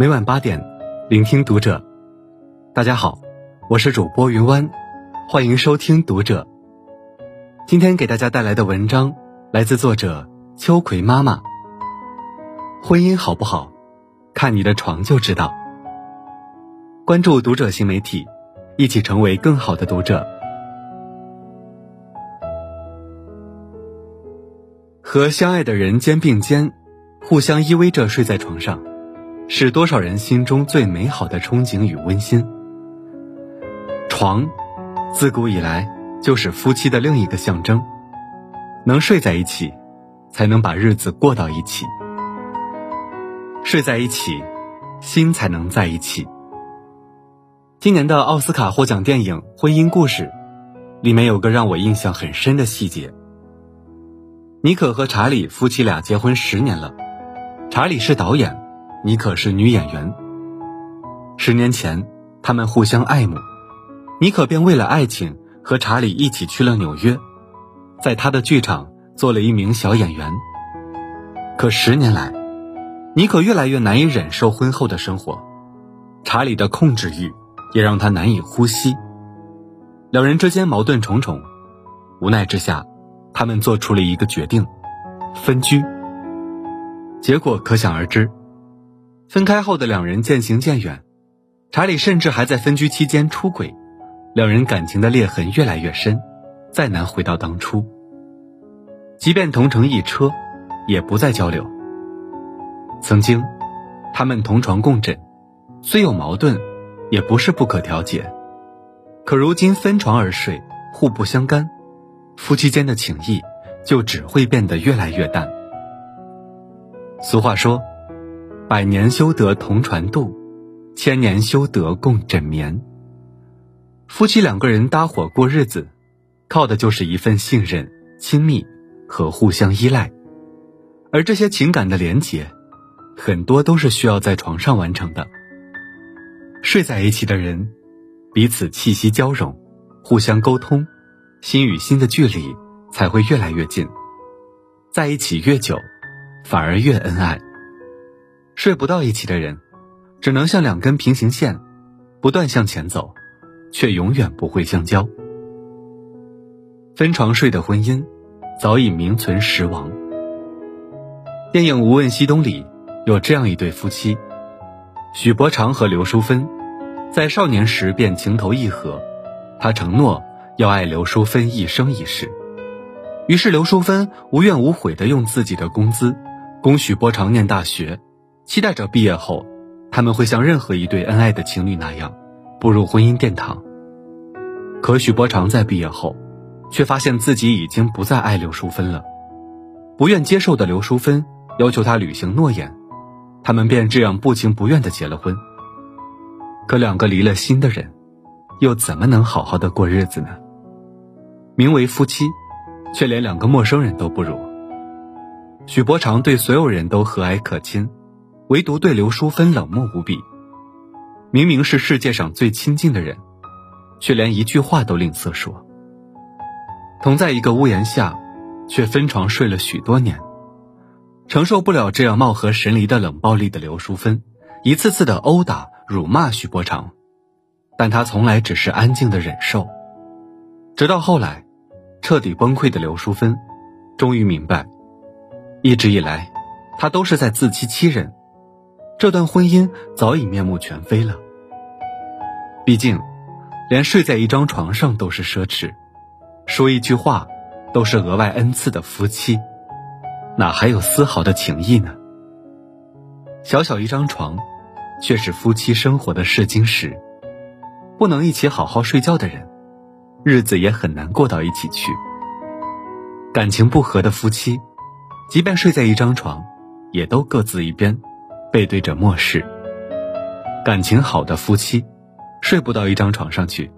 每晚八点，聆听读者。大家好，我是主播云湾，欢迎收听读者。今天给大家带来的文章来自作者秋葵妈妈。婚姻好不好，看你的床就知道。关注读者新媒体，一起成为更好的读者。和相爱的人肩并肩，互相依偎着睡在床上，是多少人心中最美好的憧憬与温馨。床，自古以来就是夫妻的另一个象征。能睡在一起，才能把日子过到一起。睡在一起，心才能在一起。今年的奥斯卡获奖电影《婚姻故事》，里面有个让我印象很深的细节。妮可和查理夫妻俩结婚十年了，查理是导演，妮可是女演员。十年前，他们互相爱慕，妮可便为了爱情和查理一起去了纽约，在他的剧场做了一名小演员。可十年来，妮可越来越难以忍受婚后的生活，查理的控制欲也让她难以呼吸，两人之间矛盾重重，无奈之下。他们做出了一个决定，分居。结果可想而知，分开后的两人渐行渐远，查理甚至还在分居期间出轨，两人感情的裂痕越来越深，再难回到当初。即便同乘一车，也不再交流。曾经，他们同床共枕，虽有矛盾，也不是不可调解。可如今分床而睡，互不相干。夫妻间的情谊就只会变得越来越淡。俗话说：“百年修得同船渡，千年修得共枕眠。”夫妻两个人搭伙过日子，靠的就是一份信任、亲密和互相依赖。而这些情感的连结，很多都是需要在床上完成的。睡在一起的人，彼此气息交融，互相沟通。心与心的距离才会越来越近，在一起越久，反而越恩爱。睡不到一起的人，只能像两根平行线，不断向前走，却永远不会相交。分床睡的婚姻，早已名存实亡。电影《无问西东》里有这样一对夫妻，许伯常和刘淑芬，在少年时便情投意合，他承诺。要爱刘淑芬一生一世，于是刘淑芬无怨无悔地用自己的工资供许伯常念大学，期待着毕业后他们会像任何一对恩爱的情侣那样步入婚姻殿堂。可许伯常在毕业后，却发现自己已经不再爱刘淑芬了，不愿接受的刘淑芬要求他履行诺言，他们便这样不情不愿地结了婚。可两个离了心的人，又怎么能好好的过日子呢？名为夫妻，却连两个陌生人都不如。许伯常对所有人都和蔼可亲，唯独对刘淑芬冷漠无比。明明是世界上最亲近的人，却连一句话都吝啬说。同在一个屋檐下，却分床睡了许多年，承受不了这样貌合神离的冷暴力的刘淑芬，一次次的殴打、辱骂许伯常，但他从来只是安静的忍受，直到后来。彻底崩溃的刘淑芬，终于明白，一直以来，他都是在自欺欺人，这段婚姻早已面目全非了。毕竟，连睡在一张床上都是奢侈，说一句话都是额外恩赐的夫妻，哪还有丝毫的情谊呢？小小一张床，却是夫妻生活的试金石，不能一起好好睡觉的人。日子也很难过到一起去。感情不和的夫妻，即便睡在一张床，也都各自一边，背对着末世。感情好的夫妻，睡不到一张床上去，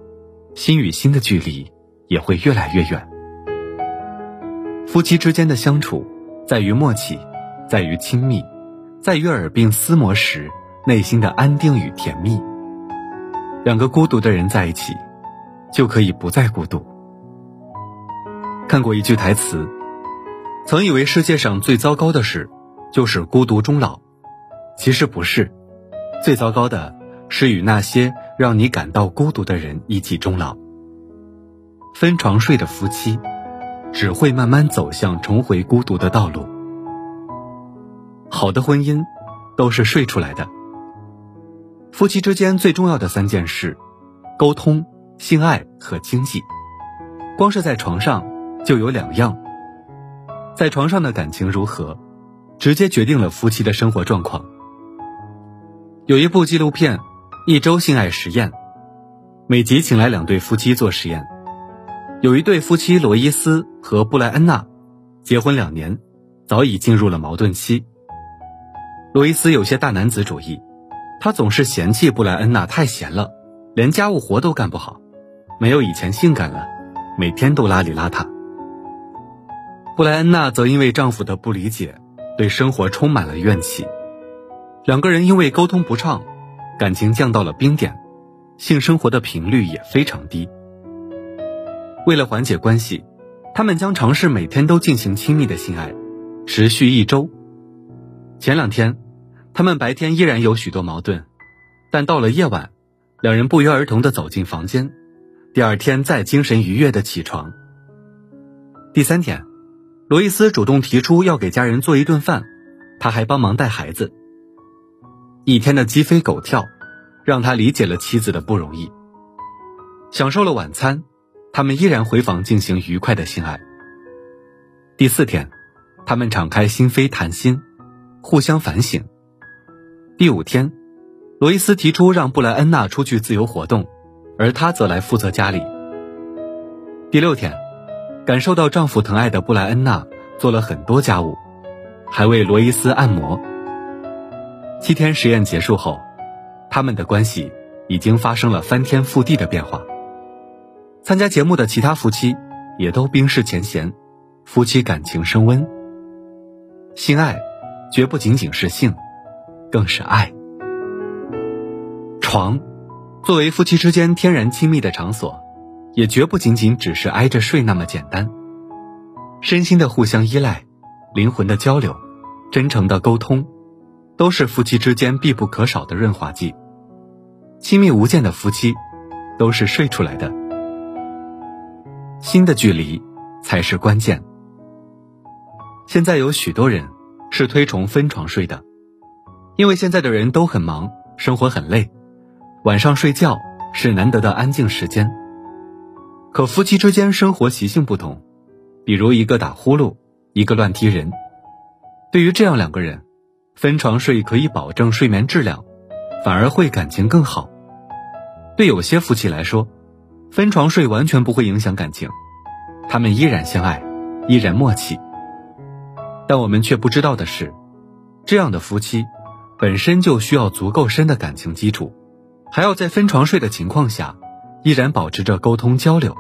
心与心的距离也会越来越远。夫妻之间的相处，在于默契，在于亲密，在于耳鬓厮磨时内心的安定与甜蜜。两个孤独的人在一起。就可以不再孤独。看过一句台词，曾以为世界上最糟糕的事，就是孤独终老，其实不是，最糟糕的是与那些让你感到孤独的人一起终老。分床睡的夫妻，只会慢慢走向重回孤独的道路。好的婚姻，都是睡出来的。夫妻之间最重要的三件事：沟通、性爱和经济。光是在床上就有两样。在床上的感情如何，直接决定了夫妻的生活状况。有一部纪录片《一周性爱实验》，每集请来两对夫妻做实验。有一对夫妻罗伊斯和布莱恩娜，结婚两年，早已进入了矛盾期。罗伊斯有些大男子主义。他总是嫌弃布莱恩娜太闲了，连家务活都干不好，没有以前性感了，每天都邋里邋遢。布莱恩娜则因为丈夫的不理解，对生活充满了怨气。两个人因为沟通不畅，感情降到了冰点，性生活的频率也非常低。为了缓解关系，他们将尝试每天都进行亲密的性爱，持续一周。前两天。他们白天依然有许多矛盾，但到了夜晚，两人不约而同的走进房间，第二天再精神愉悦的起床。第三天，罗伊斯主动提出要给家人做一顿饭，他还帮忙带孩子。一天的鸡飞狗跳，让他理解了妻子的不容易。享受了晚餐，他们依然回房进行愉快的性爱。第四天，他们敞开心扉谈心，互相反省。第五天，罗伊斯提出让布莱恩娜出去自由活动，而他则来负责家里。第六天，感受到丈夫疼爱的布莱恩娜做了很多家务，还为罗伊斯按摩。七天实验结束后，他们的关系已经发生了翻天覆地的变化。参加节目的其他夫妻也都冰释前嫌，夫妻感情升温。性爱，绝不仅仅是性。更是爱。床，作为夫妻之间天然亲密的场所，也绝不仅仅只是挨着睡那么简单。身心的互相依赖，灵魂的交流，真诚的沟通，都是夫妻之间必不可少的润滑剂。亲密无间的夫妻，都是睡出来的。心的距离才是关键。现在有许多人是推崇分床睡的。因为现在的人都很忙，生活很累，晚上睡觉是难得的安静时间。可夫妻之间生活习性不同，比如一个打呼噜，一个乱踢人。对于这样两个人，分床睡可以保证睡眠质量，反而会感情更好。对有些夫妻来说，分床睡完全不会影响感情，他们依然相爱，依然默契。但我们却不知道的是，这样的夫妻。本身就需要足够深的感情基础，还要在分床睡的情况下，依然保持着沟通交流。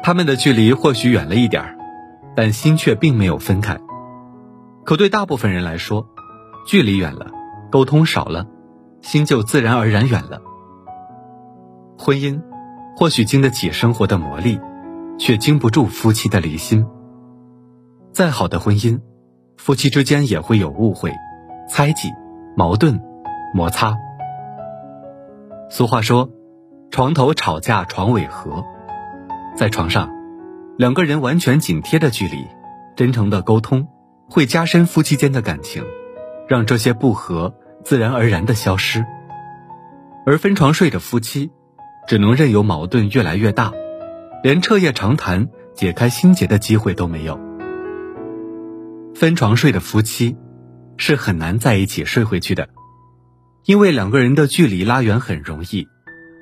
他们的距离或许远了一点，但心却并没有分开。可对大部分人来说，距离远了，沟通少了，心就自然而然远了。婚姻或许经得起生活的磨砺，却经不住夫妻的离心。再好的婚姻，夫妻之间也会有误会。猜忌、矛盾、摩擦。俗话说：“床头吵架床尾和。”在床上，两个人完全紧贴的距离，真诚的沟通，会加深夫妻间的感情，让这些不和自然而然的消失。而分床睡的夫妻，只能任由矛盾越来越大，连彻夜长谈、解开心结的机会都没有。分床睡的夫妻。是很难在一起睡回去的，因为两个人的距离拉远很容易，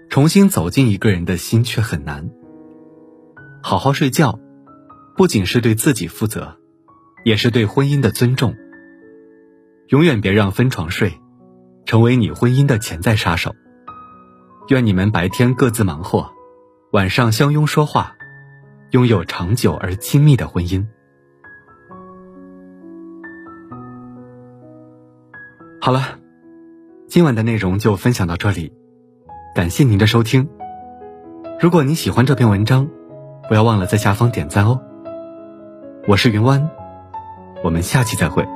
重新走进一个人的心却很难。好好睡觉，不仅是对自己负责，也是对婚姻的尊重。永远别让分床睡，成为你婚姻的潜在杀手。愿你们白天各自忙活，晚上相拥说话，拥有长久而亲密的婚姻。好了，今晚的内容就分享到这里，感谢您的收听。如果你喜欢这篇文章，不要忘了在下方点赞哦。我是云湾，我们下期再会。